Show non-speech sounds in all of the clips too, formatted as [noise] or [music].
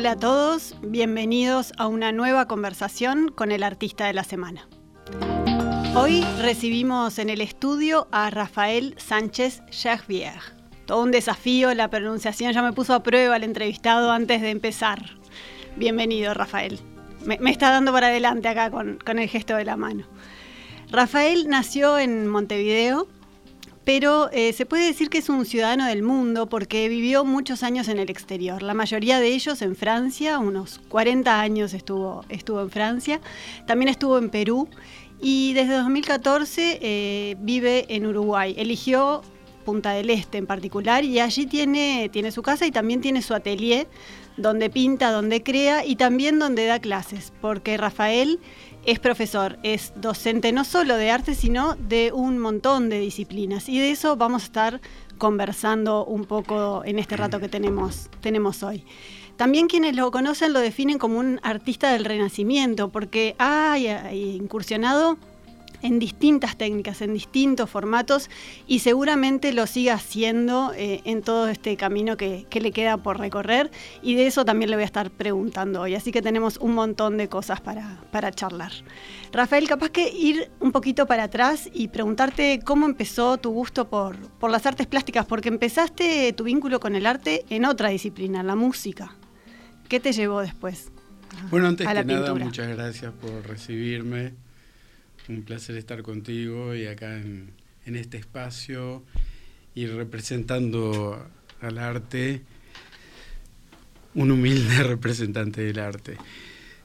Hola a todos, bienvenidos a una nueva conversación con el artista de la semana. Hoy recibimos en el estudio a Rafael Sánchez Jagvier. Todo un desafío, la pronunciación ya me puso a prueba el entrevistado antes de empezar. Bienvenido, Rafael. Me, está dando para adelante acá con el gesto de la mano. Rafael nació en Montevideo, pero eh, se puede decir que es un ciudadano del mundo porque vivió muchos años en el exterior, la mayoría de ellos en Francia, unos 40 años estuvo, estuvo en Francia, también estuvo en Perú. Y desde 2014 eh, vive en Uruguay. Eligió Punta del Este en particular y allí tiene, tiene su casa y también tiene su atelier donde pinta, donde crea y también donde da clases, porque Rafael es profesor, es docente no solo de arte, sino de un montón de disciplinas. Y de eso vamos a estar conversando un poco en este rato que tenemos, tenemos hoy. También quienes lo conocen lo definen como un artista del Renacimiento, porque ha incursionado en distintas técnicas, en distintos formatos y seguramente lo siga haciendo eh, en todo este camino que, le queda por recorrer y de eso también le voy a estar preguntando hoy. Así que tenemos un montón de cosas para, para charlar. Rafael, capaz que ir un poquito para atrás y preguntarte cómo empezó tu gusto por, por las artes plásticas, porque empezaste tu vínculo con el arte en otra disciplina, la música. ¿Qué te llevó después? Bueno, antes que nada, muchas gracias por recibirme un placer estar contigo y acá en, este espacio y representando al arte, un humilde [laughs] representante del arte.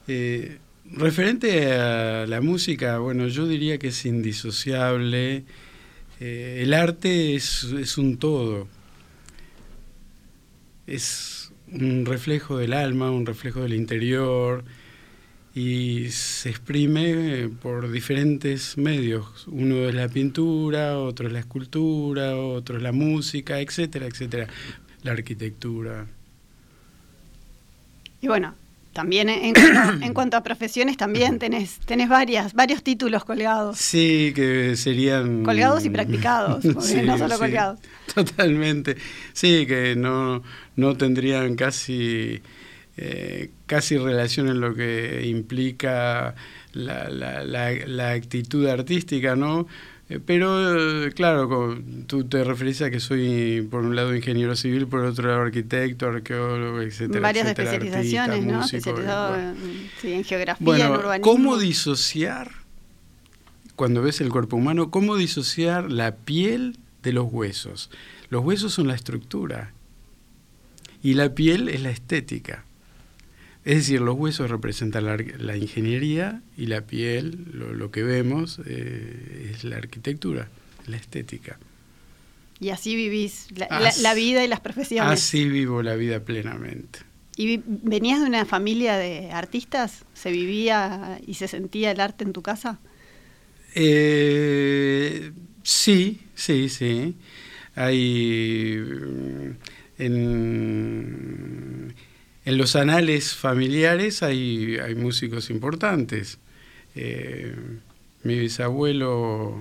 Eh, referente a la música, bueno, yo diría que es indisociable. Eh, el arte es, es, un todo. Es un reflejo del alma, un reflejo del interior, y se exprime por diferentes medios. Uno es la pintura, otro es la escultura, otro es la música, etcétera, etcétera. La arquitectura. Y bueno, también en, cuanto a profesiones, también tenés, tenés varias, varios títulos colgados. Sí, que serían... Colgados y practicados, [laughs] no solo colgados. Totalmente. Sí, que no, no tendrían casi eh, casi relación en lo que implica la, la, actitud artística, ¿no? Eh, pero, claro, tú te referís a que soy, por un lado, ingeniero civil, por otro lado, arquitecto, arqueólogo, etcétera. Varias especializaciones, ¿no? Especializado en, geografía, en urbanismo. ¿Cómo disociar, cuando ves el cuerpo humano, cómo disociar la piel de los huesos? Los huesos son la estructura y la piel es la estética. Es decir, los huesos representan la, ingeniería y la piel, lo, que vemos, eh, es la arquitectura, la estética. Y así vivís la, vida y las profesiones. Así vivo la vida plenamente. ¿Y venías de una familia de artistas? ¿Se vivía y se sentía el arte en tu casa? Eh, sí, sí, sí. Hay mm, en en los anales familiares hay, hay músicos importantes. Eh, mi bisabuelo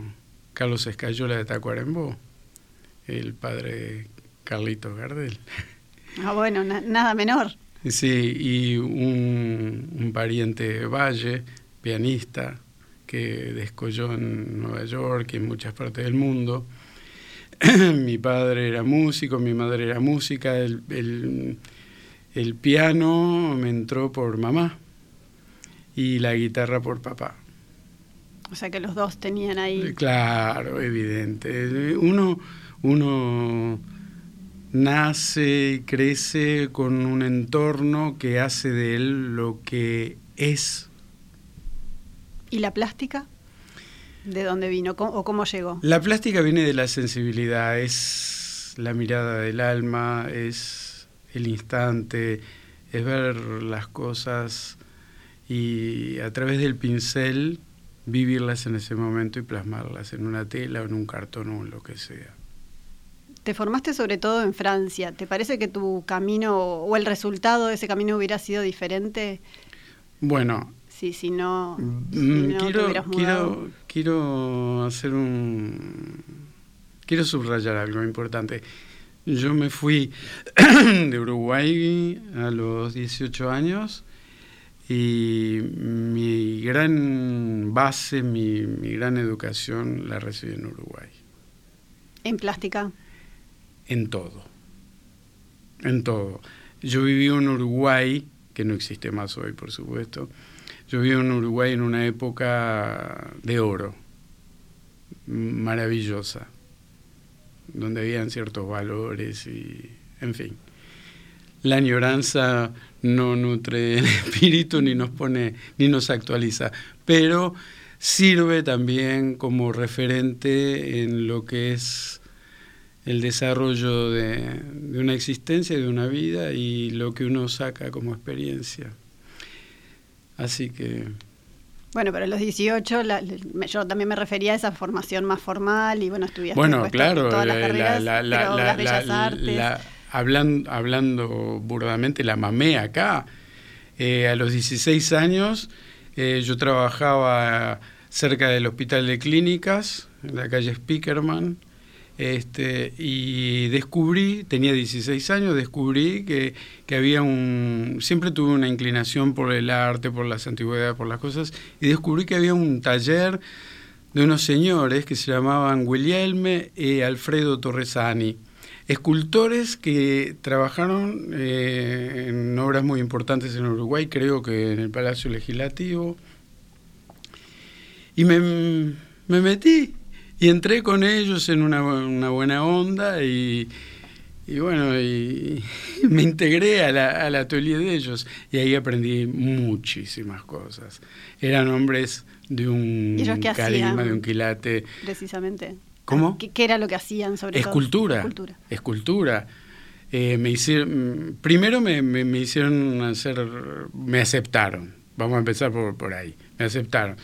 Carlos Escayola de Tacuarembó, el padre Carlitos Gardel. Ah, bueno, nada menor. Sí, y un, un, pariente Valle, pianista, que descolló en Nueva York y en muchas partes del mundo. [clears throat] mi padre era músico, mi madre era música, el, el el piano me entró por mamá y la guitarra por papá. O sea que los dos tenían ahí. Claro, evidente. Uno, uno nace y crece con un entorno que hace de él lo que es. ¿Y la plástica? de dónde vino o cómo llegó? La plástica viene de la sensibilidad, es la mirada del alma, es el instante, es ver las cosas y a través del pincel vivirlas en ese momento y plasmarlas en una tela o en un cartón o en lo que sea. Te formaste sobre todo en Francia. ¿Te parece que tu camino o el resultado de ese camino hubiera sido diferente? Bueno. Sí, si no, mm, quiero, quiero, quiero hacer un. Quiero subrayar algo importante. Yo me fui [clears throat] de Uruguay a los 18 años y mi gran base, mi, mi gran educación la recibí en Uruguay. ¿En plástica? en todo, en todo. Yo viví en Uruguay, que no existe más hoy, por supuesto. Yo viví en Uruguay en una época de oro, maravillosa, donde habían ciertos valores y, en fin. La añoranza no nutre el [laughs] espíritu ni nos pone ni nos actualiza, pero sirve también como referente en lo que es el desarrollo de, una existencia, de una vida y lo que uno saca como experiencia. Así que... Bueno, pero a los 18 yo también me refería a esa formación más formal y bueno, estudiaste bueno, claro, todas las carreras, las bellas artes. hablando, hablando burdamente, la mamé acá. Eh, a los 16 años eh, yo trabajaba cerca del Hospital de Clínicas, en la calle Spickerman, este, y descubrí, tenía 16 años, descubrí que, había un, siempre tuve una inclinación por el arte, por las antigüedades, por las cosas, y descubrí que había un taller de unos señores que se llamaban Guglielme y Alfredo Torresani, escultores que trabajaron eh, en obras muy importantes en Uruguay, creo que en el Palacio Legislativo, y me, me metí y entré con ellos en una, buena onda y, bueno, y [laughs] me integré a la, al atelier de ellos y ahí aprendí muchísimas cosas. Eran hombres de un carisma, de un quilate. Precisamente. ¿Cómo? ¿Qué, era lo que hacían sobre escultura, todo? Escultura. Escultura. Eh, me hicieron, primero me, me, hicieron hacer, me aceptaron. Vamos a empezar por, por ahí. Me aceptaron.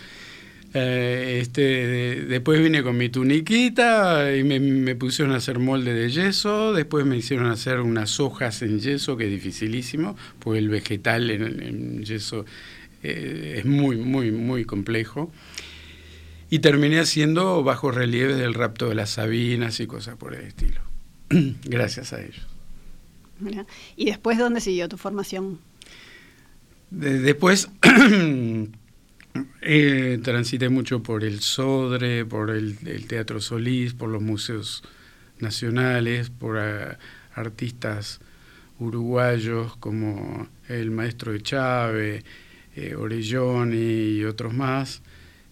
Eh, este, después vine con mi tuniquita y me, pusieron a hacer molde de yeso, después me hicieron hacer unas hojas en yeso, que es dificilísimo, porque el vegetal en, yeso eh, es muy, muy, muy complejo. Y terminé haciendo bajos relieves del rapto de las Sabinas y cosas por el estilo. [clears throat] Gracias a ellos. ¿Y después dónde siguió tu formación? después [clears throat] Eh, transité mucho por el Sodre, por el, Teatro Solís, por los museos nacionales, por eh, artistas uruguayos como el maestro de Chávez, eh, Orelloni y otros más,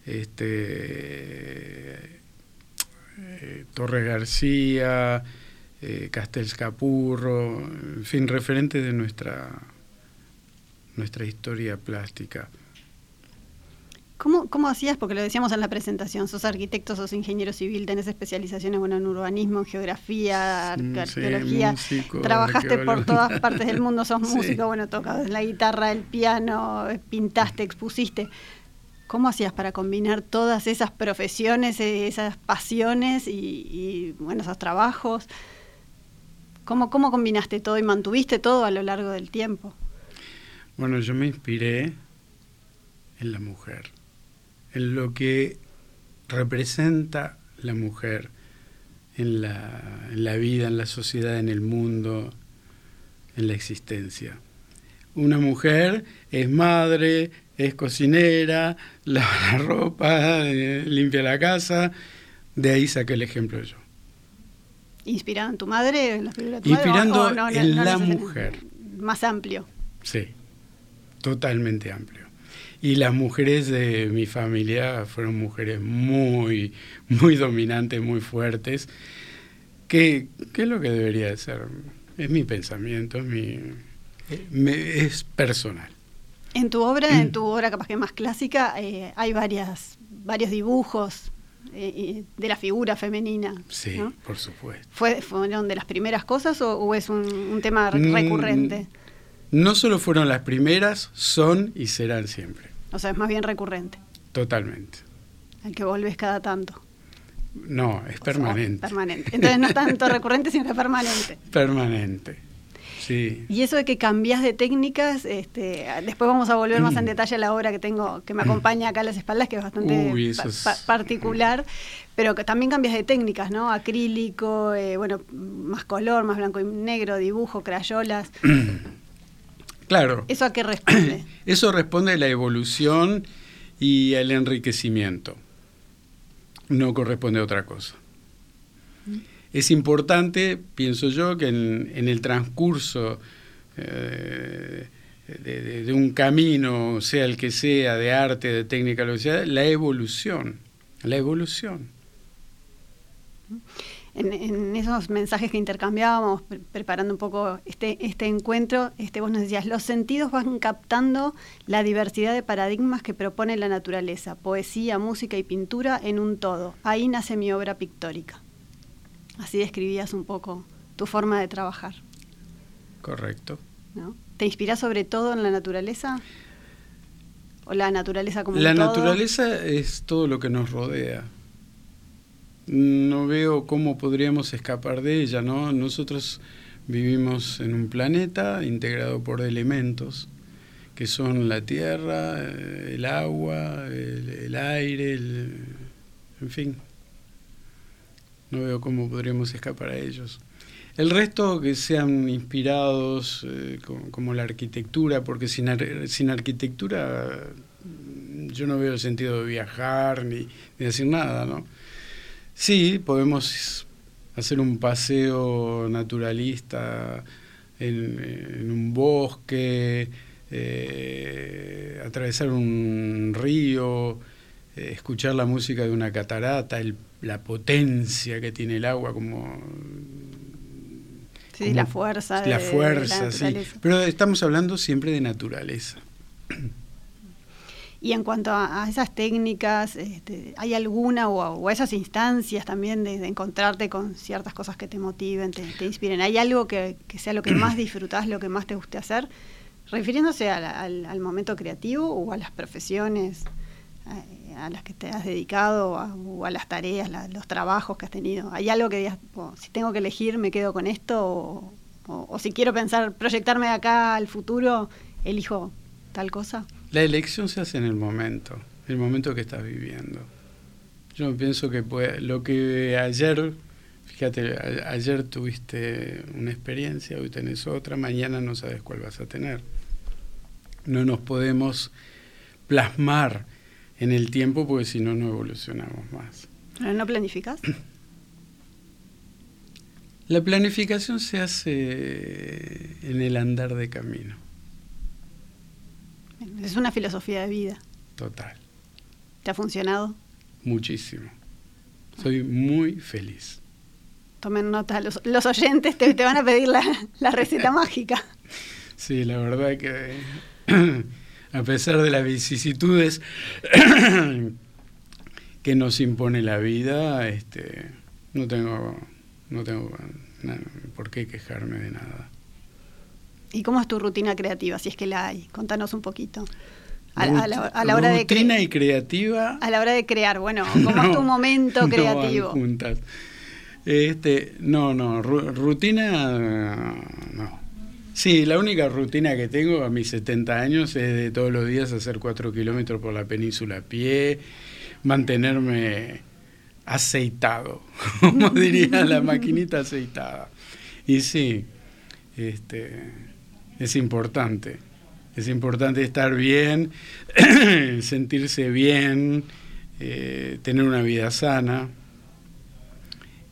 este, eh, Torres García, Castells Capurro, en fin, referentes de nuestra, nuestra historia plástica. ¿Cómo, ¿Cómo, hacías? Porque lo decíamos en la presentación, sos arquitecto, sos ingeniero civil, tenés especializaciones bueno, en urbanismo, en geografía, arqueología, trabajaste por todas partes del mundo, sos [laughs] músico, bueno, tocas la guitarra, el piano, pintaste, expusiste. ¿Cómo hacías para combinar todas esas profesiones, eh, esas pasiones y, y bueno, esos trabajos? ¿Cómo, ¿Cómo combinaste todo y mantuviste todo a lo largo del tiempo? Bueno, yo me inspiré en la mujer en lo que representa la mujer en la, vida, en la sociedad, en el mundo, en la existencia. Una mujer es madre, es cocinera, [laughs] lava la ropa, eh, limpia la casa, de ahí saqué el ejemplo yo. ¿Inspirado en tu madre? En Inspirando en la mujer. Más amplio. Sí, totalmente amplio. Y las mujeres de mi familia fueron mujeres muy, muy dominantes, muy fuertes, que, es lo que debería de ser. Es mi pensamiento, es, mi, es personal. En tu obra, en tu obra capaz que más clásica, eh, hay varias, varios dibujos, de la figura femenina. Sí, por supuesto. ¿Fue, ¿Fueron de las primeras cosas o, es un, tema mm, recurrente? No solo fueron las primeras, son y serán siempre. O sea, es más bien recurrente. Totalmente. Al que volvés cada tanto. No, es permanente. permanente. Entonces no tanto recurrente, sino que permanente. [laughs] Permanente. Sí. Y eso de que cambias de técnicas, este, después vamos a volver más en detalle a la obra que tengo, que me acompaña acá a las espaldas, que es bastante particular, pero que también cambias de técnicas, ¿no? Acrílico, eh, bueno, más color, más blanco y negro, dibujo, crayolas. [clears throat] Claro. ¿Eso a qué responde? [clears throat] Eso responde a la evolución y al enriquecimiento. No corresponde a otra cosa. Mm. Es importante, pienso yo, que en, el transcurso eh, de, un camino, sea el que sea, de arte, de técnica, lo que sea, la evolución, la evolución. En, esos mensajes que intercambiábamos, preparando un poco este, este encuentro, este, vos nos decías, los sentidos van captando la diversidad de paradigmas que propone la naturaleza, poesía, música y pintura en un todo. Ahí nace mi obra pictórica. Así describías un poco tu forma de trabajar. Correcto. ¿Te inspiras sobre todo en la naturaleza? ¿O la naturaleza como La naturaleza es todo lo que nos rodea no veo cómo podríamos escapar de ella, ¿no? Nosotros vivimos en un planeta integrado por elementos que son la tierra, eh, el agua, el, aire, en fin. No veo cómo podríamos escapar a ellos. El resto que sean inspirados eh, como, la arquitectura, porque sin, sin arquitectura yo no veo el sentido de viajar ni, ni decir nada, ¿no? Sí, podemos hacer un paseo naturalista en, un bosque, eh, atravesar un río, eh, escuchar la música de una catarata, la potencia que tiene el agua como... Sí, la fuerza. La fuerza, sí. Pero estamos hablando siempre de naturaleza. Y en cuanto a, esas técnicas, este, ¿hay alguna o, a esas instancias también de, encontrarte con ciertas cosas que te motiven, te, inspiren? ¿Hay algo que, sea lo que más [clears throat] disfrutás, lo que más te guste hacer? Refiriéndose al, momento creativo o a las profesiones eh, a las que te has dedicado o a las tareas, los trabajos que has tenido. ¿Hay algo que digas, si tengo que elegir, me quedo con esto? o si quiero pensar, proyectarme de acá al futuro, elijo tal cosa? La elección se hace en el momento, el momento que estás viviendo. Yo pienso que lo que ayer, fíjate, ayer tuviste una experiencia, hoy tenés otra, mañana no sabes cuál vas a tener. No nos podemos plasmar en el tiempo porque si no, no evolucionamos más. ¿No planificas? La planificación se hace en el andar de camino. Es una filosofía de vida. Total. ¿Te ha funcionado? Muchísimo. Soy muy feliz. Tomen nota, los, los oyentes te, van a pedir la, receta [laughs] mágica. Sí, la verdad que [clears throat] a pesar de las vicisitudes [clears throat] que nos impone la vida, este, no tengo, no tengo por qué quejarme de nada. ¿Y cómo es tu rutina creativa, si es que la hay? Contanos un poquito. A, la, hora de rutina y creativa. A la hora de crear, bueno, [laughs] ¿cómo es tu momento [laughs] creativo? No juntas. Este, no, no, rutina no. Sí, la única rutina que tengo a mis 70 años es de todos los días hacer 4 kilómetros por la península a pie, mantenerme aceitado, [laughs] como diría la maquinita aceitada. Y sí, este, es importante. Es importante estar bien, [clears throat] sentirse bien, eh, tener una vida sana,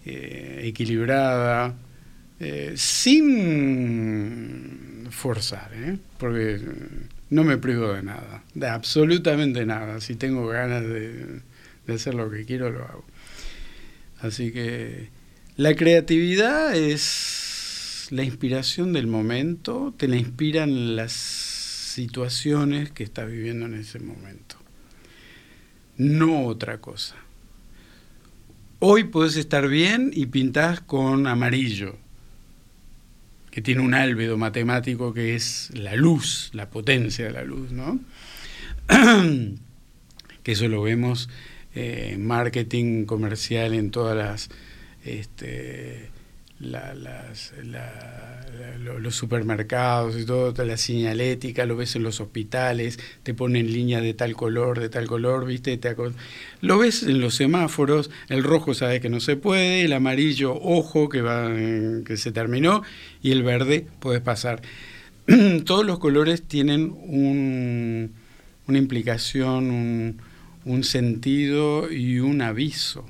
eh, equilibrada, eh, sin forzar, porque no me privo de nada, de absolutamente nada. Si tengo ganas de, de hacer lo que quiero, lo hago. Así que la creatividad es la inspiración del momento, te la inspiran las situaciones que estás viviendo en ese momento. No otra cosa. hoy podés estar bien y pintás con amarillo, que tiene un álbedo matemático que es la luz, la potencia de la luz, ¿no? [clears throat] que eso lo vemos eh, en marketing comercial en todas las este, los supermercados y todo, la señalética, lo ves en los hospitales, te ponen línea de tal color, de tal color, ¿viste? lo ves en los semáforos, el rojo sabes que no se puede, el amarillo, ojo, que, va, que se terminó, y el verde, puedes pasar. [clears throat] Todos los colores tienen un, una implicación, un, un sentido y un aviso.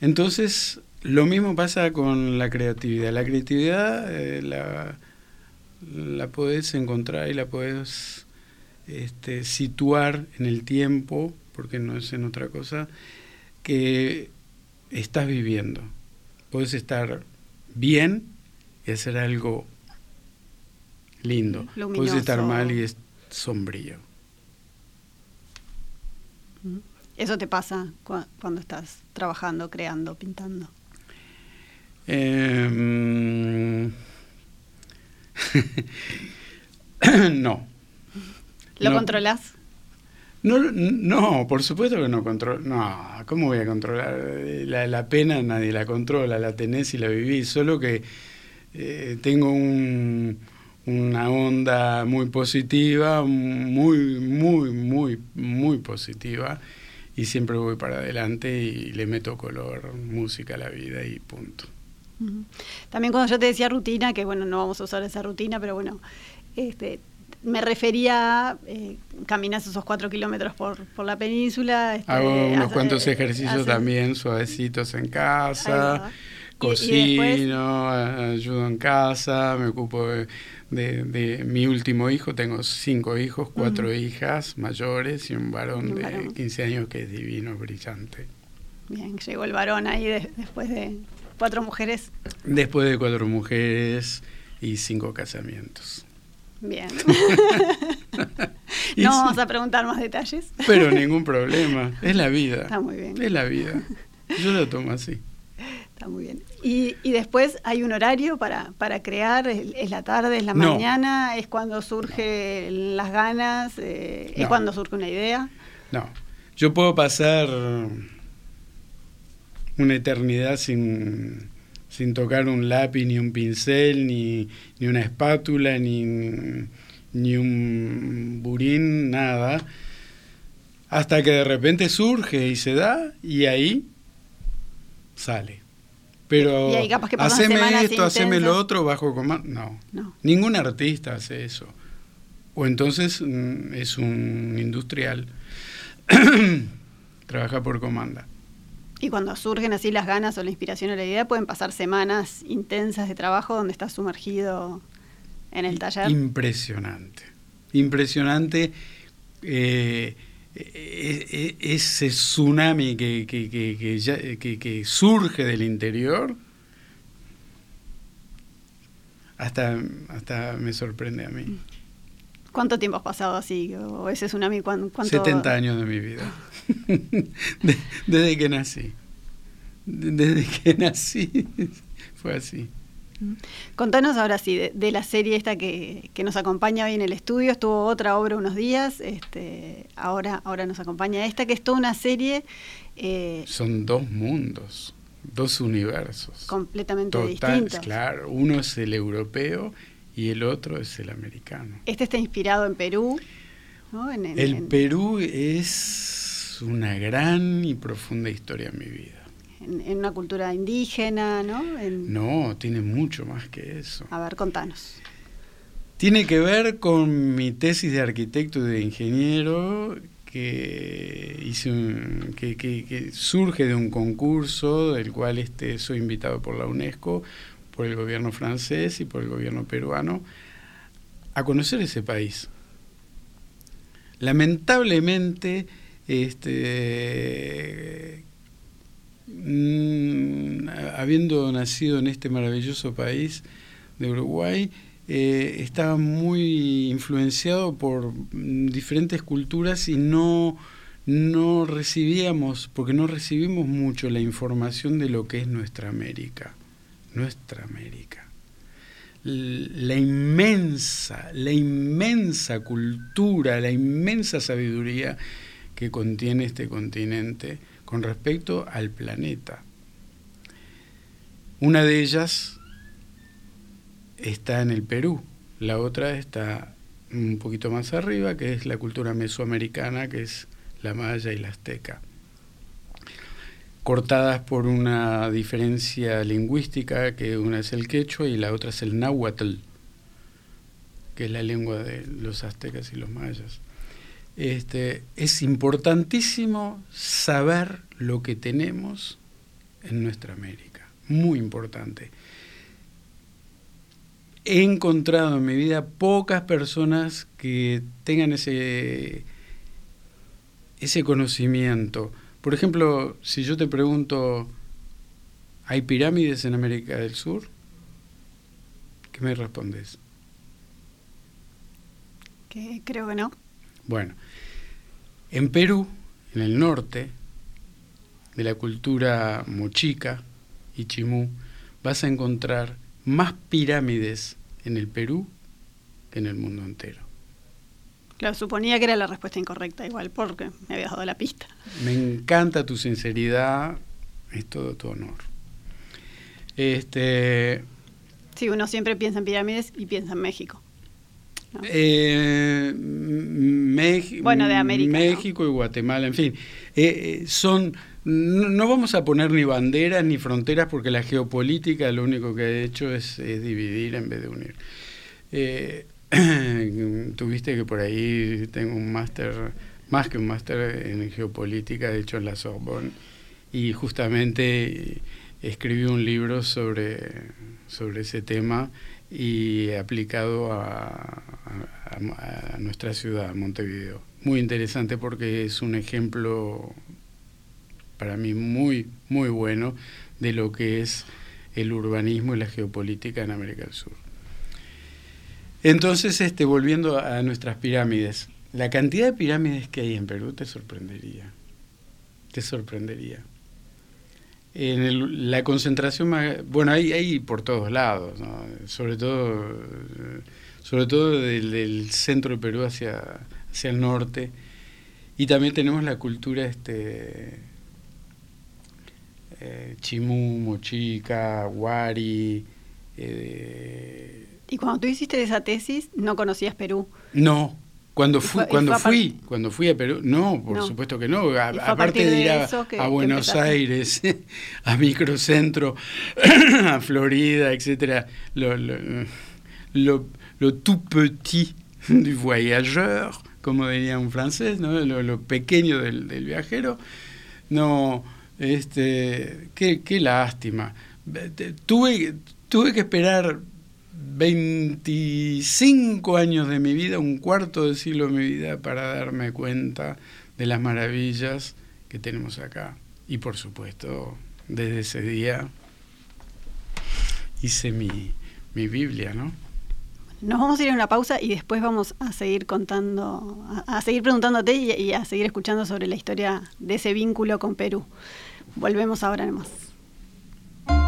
Entonces, lo mismo pasa con la creatividad. La creatividad eh, la, la podés encontrar y la podés este, situar en el tiempo, porque no es en otra cosa, que estás viviendo. Puedes estar bien y hacer algo lindo. Puedes estar mal y es sombrío. ¿Eso te pasa cuando estás trabajando, creando, pintando? Em, [laughs] no. ¿Lo controlas? No, no, por supuesto que no controlo. No, ¿cómo voy a controlar? La, la, pena nadie la controla, la tenés y la vivís. Solo que eh, tengo un, una onda muy positiva, muy, muy, muy, muy positiva. Y siempre voy para adelante y le meto color, música a la vida y punto. También cuando yo te decía rutina, que bueno, no vamos a usar esa rutina, pero bueno, este, me refería a eh, caminas esos cuatro kilómetros por, por la península. Este, Hago unos cuantos eh, ejercicios también suavecitos en casa, cocino, ayudo en casa, me ocupo de, mi último hijo, tengo cinco hijos, cuatro hijas mayores y un varón, de 15 años que es divino, brillante. Bien, llegó el varón ahí después de ¿Cuatro mujeres? Después de cuatro mujeres y cinco casamientos. Bien. [laughs] no vamos a preguntar más detalles. Pero ningún problema. Es la vida. Está muy bien. Es la vida. Yo lo tomo así. Está muy bien. Y, después hay un horario para, para crear, es, la tarde, es la mañana, es cuando surgen las ganas, eh, es cuando surge una idea. No, yo puedo pasar una eternidad sin, sin tocar un lápiz, ni un pincel, ni, ni una espátula, ni, ni un burín, nada, hasta que de repente surge y se da y ahí sale. Pero haceme esto, haceme lo otro bajo comando. No. no, ningún artista hace eso. O entonces mm, es un industrial. [coughs] Trabaja por comanda. Y cuando surgen así las ganas o la inspiración o la idea, pueden pasar semanas intensas de trabajo donde estás sumergido en el taller. Impresionante. Impresionante eh, e, e, ese tsunami que, que, surge del interior. Hasta, hasta me sorprende a mí. ¿Cuánto tiempo has pasado así? ¿O ese tsunami cuánto? 70 años de mi vida. [laughs] desde que nací. Desde que nací [laughs] fue así. Contanos ahora sí, de, la serie esta que, nos acompaña hoy en el estudio, estuvo otra obra unos días, este, ahora, ahora nos acompaña esta, que es toda una serie... Eh, Son dos mundos, dos universos. Completamente distintos. Claro, uno es el europeo y el otro es el americano. Este está inspirado en Perú. el, Perú es una gran y profunda historia en mi vida. En, una cultura indígena, ¿no? No, tiene mucho más que eso. A ver, contanos. Tiene que ver con mi tesis de arquitecto y de ingeniero que, hice que, que, surge de un concurso del cual este, soy invitado por la UNESCO por el gobierno francés y por el gobierno peruano a conocer ese país. Lamentablemente, este, mm, habiendo nacido en este maravilloso país de Uruguay, eh, estaba muy influenciado por diferentes culturas y no, no recibíamos, porque no recibimos mucho la información de lo que es nuestra América, nuestra América. La inmensa, la inmensa cultura, la inmensa sabiduría que contiene este continente con respecto al planeta. Una de ellas está en el Perú, la otra está un poquito más arriba, que es la cultura mesoamericana, que es la maya y la azteca, cortadas por una diferencia lingüística, que una es el quechua y la otra es el náhuatl, que es la lengua de los aztecas y los mayas. Este, es importantísimo saber lo que tenemos en nuestra América, muy importante. He encontrado en mi vida pocas personas que tengan ese ese conocimiento. Por ejemplo, si yo te pregunto, ¿hay pirámides en América del Sur? ¿Qué me respondes? Que creo que no. Bueno, en Perú, en el norte de la cultura mochica y chimú, vas a encontrar más pirámides en el Perú que en el mundo entero. Claro, suponía que era la respuesta incorrecta, igual, porque me habías dado la pista. Me encanta tu sinceridad, es todo tu honor. Este, sí, uno siempre piensa en pirámides y piensa en México. Eh, bueno, de América. México y Guatemala, en fin. Eh, eh, son. No, vamos a poner ni banderas ni fronteras porque la geopolítica lo único que ha hecho es, dividir en vez de unir. [coughs] tuviste que por ahí tengo un máster, más que un máster en geopolítica, de hecho en la Sorbonne, y justamente escribí un libro sobre, sobre ese tema y aplicado a, a, nuestra ciudad, Montevideo. Muy interesante porque es un ejemplo para mí muy, muy bueno de lo que es el urbanismo y la geopolítica en América del Sur. Entonces, este, volviendo a nuestras pirámides, la cantidad de pirámides que hay en Perú te sorprendería. Te sorprendería. En la concentración más, bueno, hay, por todos lados, sobre todo, sobre todo del, centro de Perú hacia, hacia el norte. Y también tenemos la cultura este, eh, chimú, mochica, guari, eh, y cuando tú hiciste esa tesis, no conocías Perú. No, cuando fui, cuando fui, cuando fui a Perú, no, por supuesto que no. aparte de ir a, Buenos Aires, [laughs] a Microcentro, [clears throat] a Florida, etcétera, lo, lo, lo, tout petit du voyageur, como diría un francés, ¿no? lo, pequeño del, del, viajero. No, este, qué, qué lástima. Tuve, tuve que esperar 25 años de mi vida, un cuarto de siglo de mi vida, para darme cuenta de las maravillas que tenemos acá. Y por supuesto, desde ese día hice mi, Biblia, ¿no? Nos vamos a ir a una pausa y después vamos a seguir contando, a, seguir preguntándote y, y, a seguir escuchando sobre la historia de ese vínculo con Perú. Volvemos ahora nomás.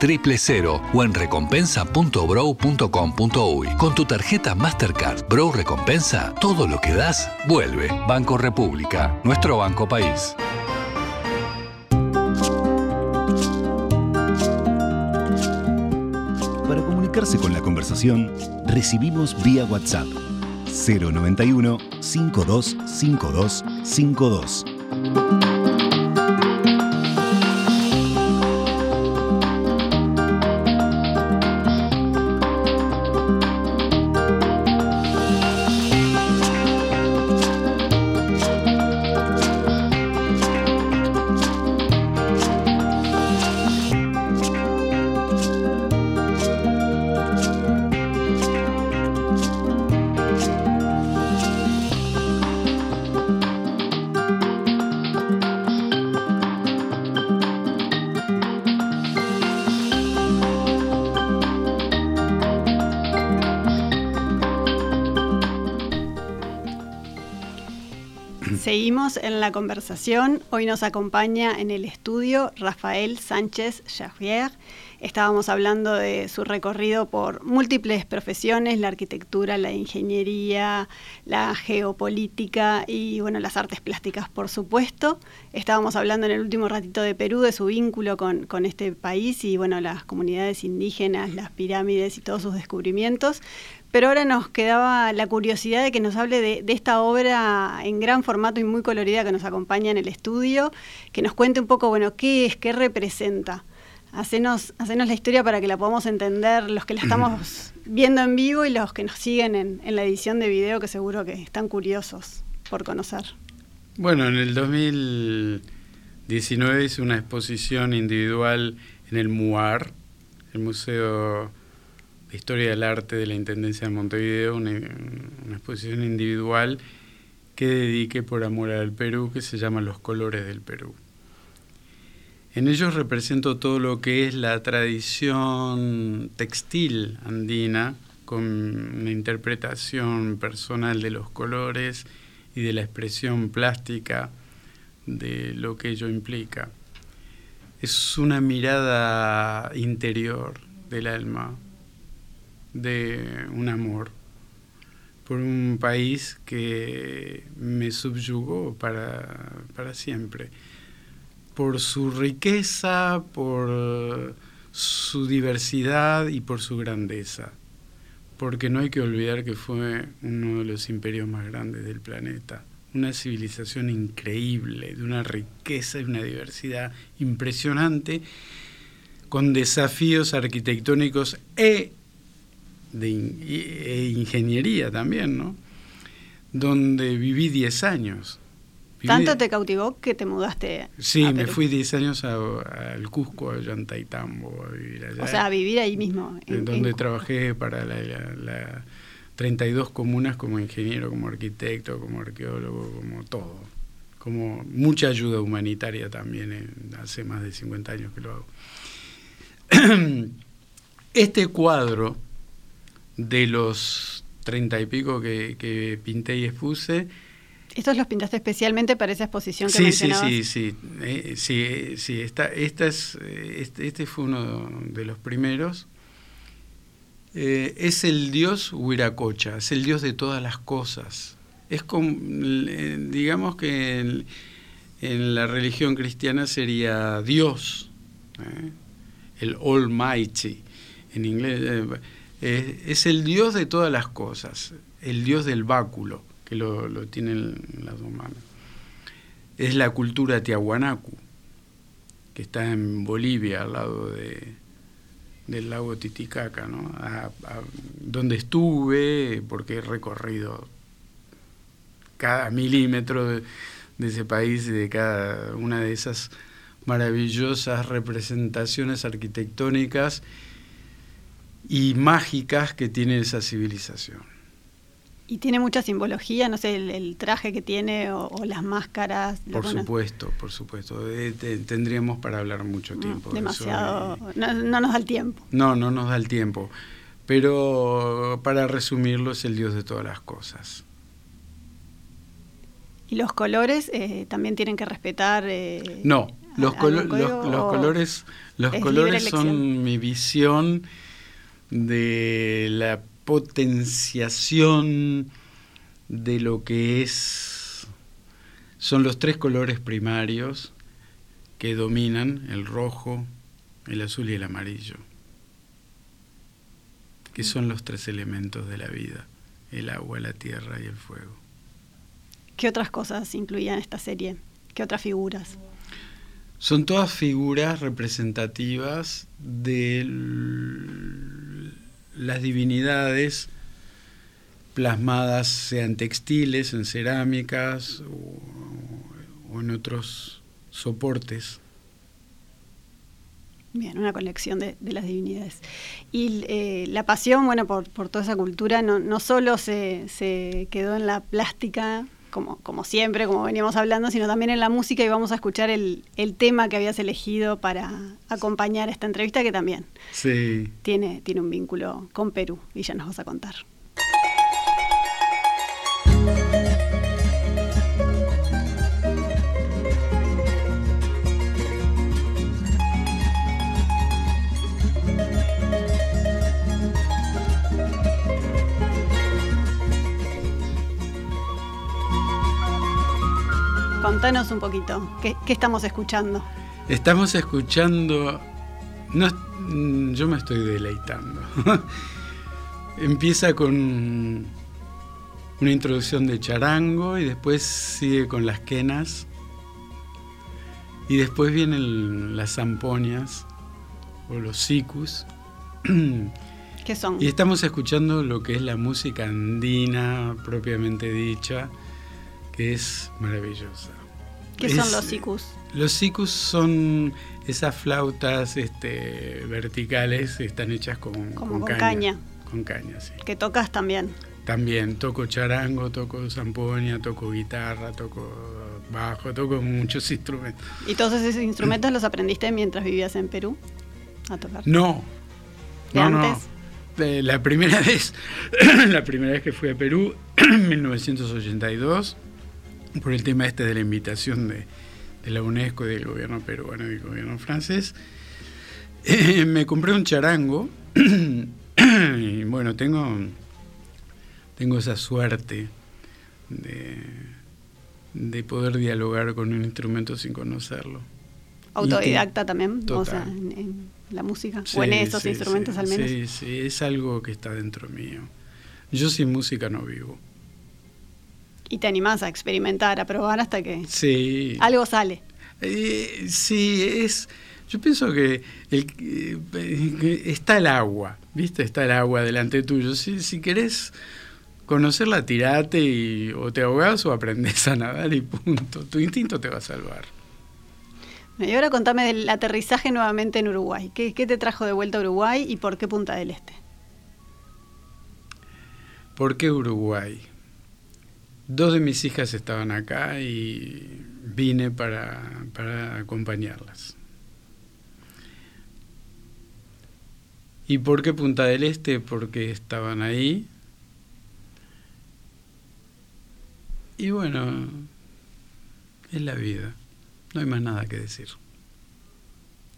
000 o en recompensa.brow.com.uy. Con tu tarjeta Mastercard Brow Recompensa, todo lo que das vuelve. Banco República, nuestro banco país. Para comunicarse con la conversación, recibimos vía WhatsApp 091 5252 52. La conversación. Hoy nos acompaña en el estudio Rafael Sánchez Javier. Estábamos hablando de su recorrido por múltiples profesiones, la arquitectura, la ingeniería, la geopolítica y bueno, las artes plásticas, por supuesto. Estábamos hablando en el último ratito de Perú, de su vínculo con, con este país y bueno, las comunidades indígenas, las pirámides y todos sus descubrimientos. Pero ahora nos quedaba la curiosidad de que nos hable de, esta obra en gran formato y muy colorida que nos acompaña en el estudio, que nos cuente un poco, bueno, qué es, qué representa. Hacenos, hacenos la historia para que la podamos entender los que la [clears throat] estamos viendo en vivo y los que nos siguen en, en la edición de video, que seguro que están curiosos por conocer. Bueno, en el 2019 hice una exposición individual en el MUAR, el Museo Historia del Arte de la Intendencia de Montevideo, una, exposición individual que dediqué por amor al Perú, que se llama Los Colores del Perú. En ellos represento todo lo que es la tradición textil andina, con una interpretación personal de los colores y de la expresión plástica de lo que ello implica. Es una mirada interior del alma, de un amor por un país que me subyugó para, para siempre, por su riqueza, por su diversidad y por su grandeza, porque no hay que olvidar que fue uno de los imperios más grandes del planeta, una civilización increíble, de una riqueza y una diversidad impresionante, con desafíos arquitectónicos e de e ingeniería también, ¿no? Donde viví 10 años. ¿Tanto te cautivó que te mudaste? Sí, me fui 10 años al Cusco, a Yantaitambo, a vivir allá. O sea, a vivir ahí mismo. En, donde trabajé para la, 32 comunas como ingeniero, como arquitecto, como arqueólogo, como todo. Como mucha ayuda humanitaria también, hace más de 50 años que lo hago. [clears throat] Este cuadro de los treinta y pico que, pinté y expuse. ¿Estos los pintaste especialmente para esa exposición que sí, mencionabas? Sí, sí, eh, sí. sí, esta, esta es, eh, este, este, fue uno de los primeros. Eh, es el dios Huiracocha, es el dios de todas las cosas. Es como, digamos que en, en, la religión cristiana sería Dios, el Almighty. En inglés es el Dios de todas las cosas, el Dios del báculo, que lo, tienen las dos. Es la cultura tiahuanacu, que está en Bolivia, al lado de, del lago Titicaca, ¿no? donde estuve, porque he recorrido cada milímetro de, de ese país y de cada una de esas maravillosas representaciones arquitectónicas y mágicas que tiene esa civilización. Y tiene mucha simbología, no sé, el, traje que tiene o, las máscaras. Por supuesto, por supuesto. Eh, tendríamos para hablar mucho tiempo. demasiado, no, nos da el tiempo. No, no nos da el tiempo. Pero para resumirlo, es el Dios de todas las cosas. ¿Y los colores eh, también tienen que respetar? Eh, no, los, los, colores, los colores son mi visión de la potenciación de lo que es son los tres colores primarios que dominan el rojo, el azul y el amarillo, que son los tres elementos de la vida, el agua, la tierra y el fuego. ¿Qué otras cosas incluían esta serie? ¿Qué otras figuras? Son todas figuras representativas de las divinidades plasmadas sean textiles, en cerámicas o, en otros soportes. Bien, una colección de, las divinidades. Y eh, la pasión, bueno, por, toda esa cultura no, no solo se, se, quedó en la plástica como, siempre, como veníamos hablando, sino también en la música y vamos a escuchar el, tema que habías elegido para acompañar esta entrevista que también tiene, tiene un vínculo con Perú y ya nos vas a contar. Contanos un poquito, ¿qué, estamos escuchando? Estamos escuchando, no, mm, yo me estoy deleitando. [laughs] Empieza con una introducción de charango y después sigue con las quenas y después vienen las zampoñas o los sicus. [clears throat] ¿Qué son? Y estamos escuchando lo que es la música andina propiamente dicha, que es maravillosa. ¿Qué son los sicus? Los sicus son esas flautas este, verticales, están hechas con, con, caña. Con caña, sí. Que tocas también. También toco charango, toco zampoña, toco guitarra, toco bajo, toco muchos [laughs] instrumentos. ¿Y todos esos instrumentos los aprendiste mientras vivías en Perú a tocar? No. ¿De antes? La primera [laughs] vez, la primera vez que fui a Perú, [clears throat] en 1982, por el tema este de la invitación de, la UNESCO y del gobierno peruano y del gobierno francés, me compré un charango [clears throat] y bueno, tengo tengo esa suerte de, poder dialogar con un instrumento sin conocerlo. ¿Autodidacta también? O sea, en, la música. o en esos instrumentos al menos. Sí, sí, es algo que está dentro mío. Yo sin música no vivo. Y te animás a experimentar, a probar hasta que algo sale. Eh, sí, es. Yo pienso que, el, está el agua, ¿viste? Está el agua delante tuyo. Si, si querés conocerla, tirate y o te ahogas o aprendes a nadar y punto. Tu instinto te va a salvar. Y ahora contame del aterrizaje nuevamente en Uruguay. ¿Qué, te trajo de vuelta a Uruguay y por qué Punta del Este? ¿Por qué Uruguay? Dos de mis hijas estaban acá y vine para, para acompañarlas. ¿Y por qué Punta del Este? Porque estaban ahí, Y bueno, es la vida. No hay más nada que decir.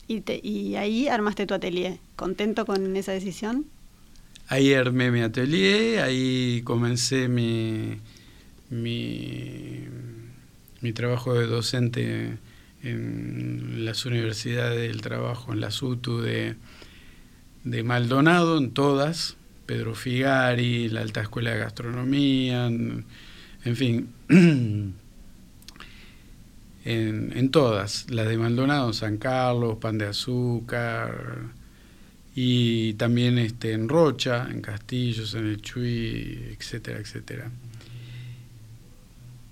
¿Y, y ahí armaste tu atelier? ¿Contento con esa decisión? Ahí armé mi atelier, ahí comencé mi, mi, mi trabajo de docente en las universidades del trabajo, en la SUTU de, de Maldonado, en todas, Pedro Figari, la Alta Escuela de Gastronomía, en fin, [clears throat] en, todas, las de Maldonado, San Carlos, Pan de Azúcar, y también este, en Rocha, en Castillos, en el Chuy, etcétera, etcétera.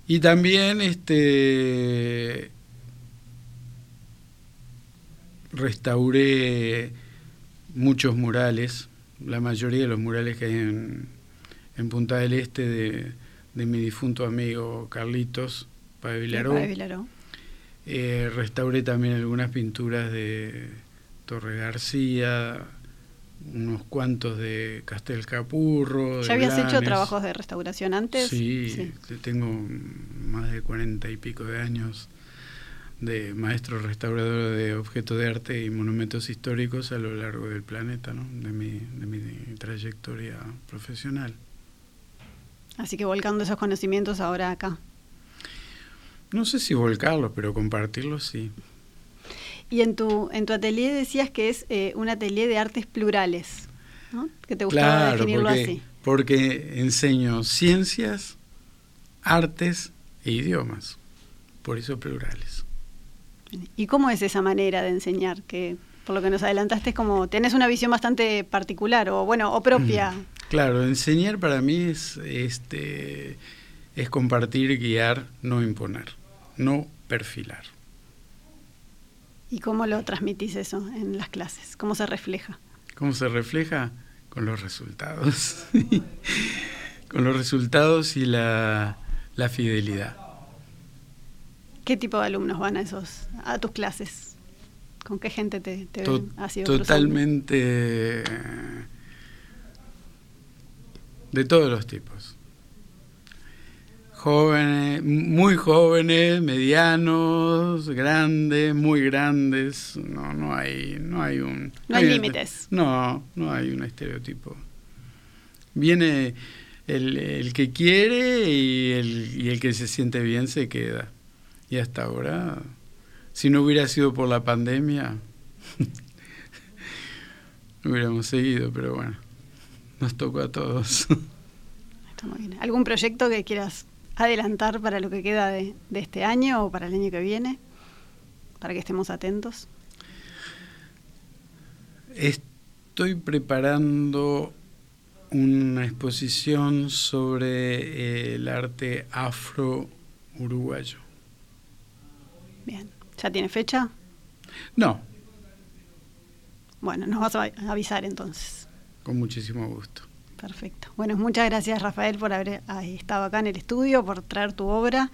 Y también este, restauré muchos murales, la mayoría de los murales que hay en, en Punta del Este de de mi difunto amigo Carlitos Pae Vilaró. Eh, restauré también algunas pinturas de Torre García, unos cuantos de Castel Capurro. ¿Ya habías hecho trabajos de restauración antes? Sí, tengo más de cuarenta y pico de años de maestro restaurador de objetos de arte y monumentos históricos a lo largo del planeta, ¿no? de, mi, de mi trayectoria profesional. Así que volcando esos conocimientos ahora acá. No sé si volcarlos, pero compartirlos sí. Y en tu, en tu atelier decías que es eh, un atelier de artes plurales, ¿no? Que te gustaba definirlo así. Porque enseño ciencias, artes e idiomas, por eso plurales. ¿Y cómo es esa manera de enseñar? Que por lo que nos adelantaste es como, tenés una visión bastante particular o bueno, o propia. Claro, enseñar para mí es, este, es compartir, guiar, no imponer, no perfilar. ¿Y cómo lo transmitís eso en las clases? ¿Cómo se refleja? ¿Cómo se refleja? Con los resultados. [laughs] Con los resultados y la, fidelidad. ¿Qué tipo de alumnos van a esos, a tus clases? ¿Con qué gente te, te Totalmente de todos los tipos. Jóvenes, muy jóvenes, medianos, grandes, muy grandes. No, no hay, no hay un. No hay, límites. No, no hay un estereotipo. Viene el, el que quiere y el, y el que se siente bien se queda. y hasta ahora, si no hubiera sido por la pandemia, [laughs] hubiéramos seguido, pero bueno, nos tocó a todos. [laughs] ¿Algún proyecto que quieras adelantar para lo que queda de, de este año o para el año que viene? Para que estemos atentos. Estoy preparando una exposición sobre eh, el arte afro-uruguayo. Bien. ¿Ya tiene fecha? No. Bueno, nos vas a avisar entonces. Con muchísimo gusto. Perfecto. Bueno, muchas gracias Rafael por haber estado acá en el estudio, por traer tu obra.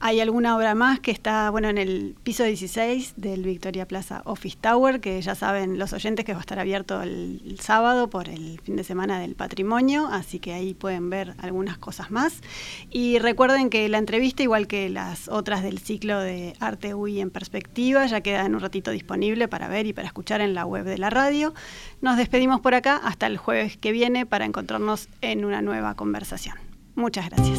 Hay alguna obra más que está, bueno, en el piso 16 del Victoria Plaza Office Tower, que ya saben los oyentes que va a estar abierto el, sábado por el fin de semana del patrimonio, así que ahí pueden ver algunas cosas más. Y recuerden que la entrevista, igual que las otras del ciclo de Arte UI en perspectiva, ya queda en un ratito disponible para ver y para escuchar en la web de la radio. Nos despedimos por acá hasta el jueves que viene para en una nueva conversación. Muchas gracias.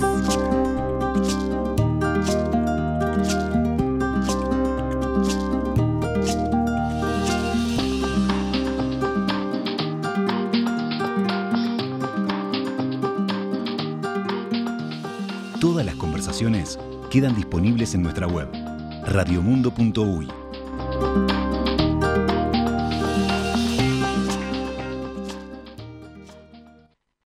Todas las conversaciones quedan disponibles en nuestra web radiomundo.uy.